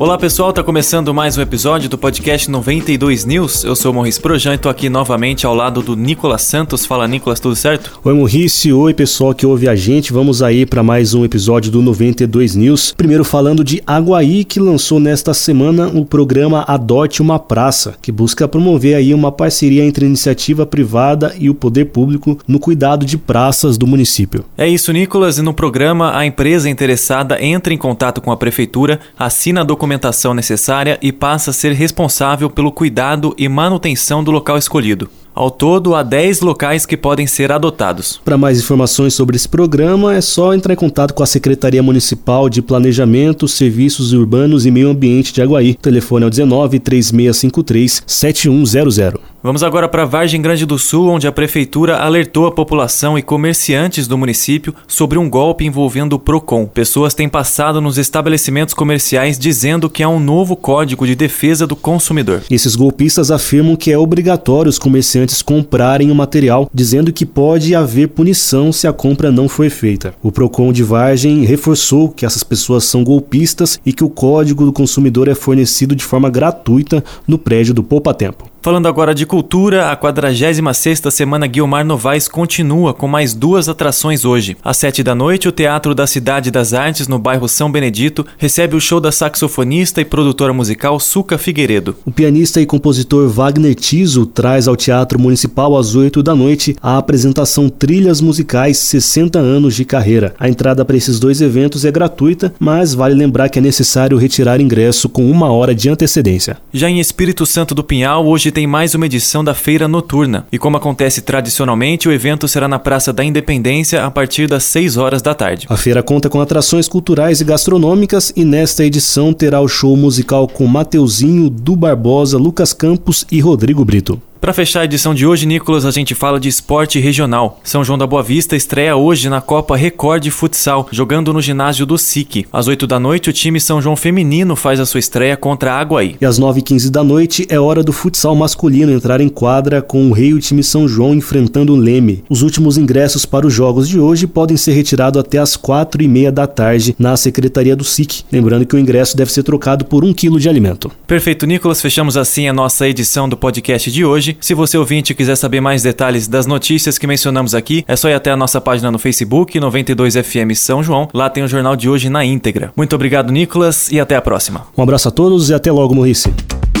Olá pessoal, tá começando mais um episódio do podcast 92 News. Eu sou o Morris Projan e tô aqui novamente ao lado do Nicolas Santos. Fala Nicolas, tudo certo? Oi Morrice, oi pessoal que ouve a gente. Vamos aí para mais um episódio do 92 News. Primeiro falando de Aguaí, que lançou nesta semana o programa Adote uma Praça, que busca promover aí uma parceria entre a iniciativa privada e o poder público no cuidado de praças do município. É isso, Nicolas, e no programa a empresa interessada entra em contato com a prefeitura, assina a documentação documentação necessária e passa a ser responsável pelo cuidado e manutenção do local escolhido. Ao todo, há 10 locais que podem ser adotados. Para mais informações sobre esse programa, é só entrar em contato com a Secretaria Municipal de Planejamento, Serviços Urbanos e Meio Ambiente de Aguaí. O telefone é o 19 3653 7100. Vamos agora para Vargem Grande do Sul, onde a prefeitura alertou a população e comerciantes do município sobre um golpe envolvendo o Procon. Pessoas têm passado nos estabelecimentos comerciais dizendo que há um novo Código de Defesa do Consumidor. Esses golpistas afirmam que é obrigatório os comerciantes comprarem o material, dizendo que pode haver punição se a compra não for feita. O Procon de Vargem reforçou que essas pessoas são golpistas e que o Código do Consumidor é fornecido de forma gratuita no prédio do Poupa Tempo. Falando agora de cultura, a 46ª Semana Guilmar Novaes continua com mais duas atrações hoje. Às 7 da noite, o Teatro da Cidade das Artes, no bairro São Benedito, recebe o show da saxofonista e produtora musical Suca Figueiredo. O pianista e compositor Wagner Tiso traz ao Teatro Municipal às 8 da noite a apresentação Trilhas Musicais 60 anos de carreira. A entrada para esses dois eventos é gratuita, mas vale lembrar que é necessário retirar ingresso com uma hora de antecedência. Já em Espírito Santo do Pinhal, hoje hoje tem mais uma edição da Feira Noturna. E como acontece tradicionalmente, o evento será na Praça da Independência a partir das 6 horas da tarde. A feira conta com atrações culturais e gastronômicas e nesta edição terá o show musical com Mateuzinho, Du Barbosa, Lucas Campos e Rodrigo Brito. Para fechar a edição de hoje, Nicolas, a gente fala de esporte regional. São João da Boa Vista estreia hoje na Copa Record Futsal, jogando no ginásio do SIC. Às 8 da noite, o time São João Feminino faz a sua estreia contra a Aguaí. E às 9h15 da noite é hora do futsal masculino entrar em quadra com o Rei e o time São João enfrentando o Leme. Os últimos ingressos para os jogos de hoje podem ser retirados até às 4h30 da tarde na Secretaria do SIC. Lembrando que o ingresso deve ser trocado por um quilo de alimento. Perfeito, Nicolas. Fechamos assim a nossa edição do podcast de hoje hoje. Se você ouvinte quiser saber mais detalhes das notícias que mencionamos aqui, é só ir até a nossa página no Facebook, 92FM São João. Lá tem o jornal de hoje na íntegra. Muito obrigado, Nicolas, e até a próxima. Um abraço a todos e até logo, Maurice.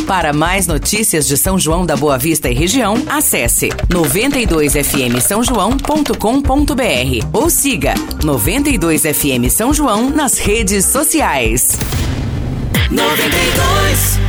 Para mais notícias de São João da Boa Vista e região, acesse 92fm São João.com.br ou siga 92fm São João nas redes sociais. 92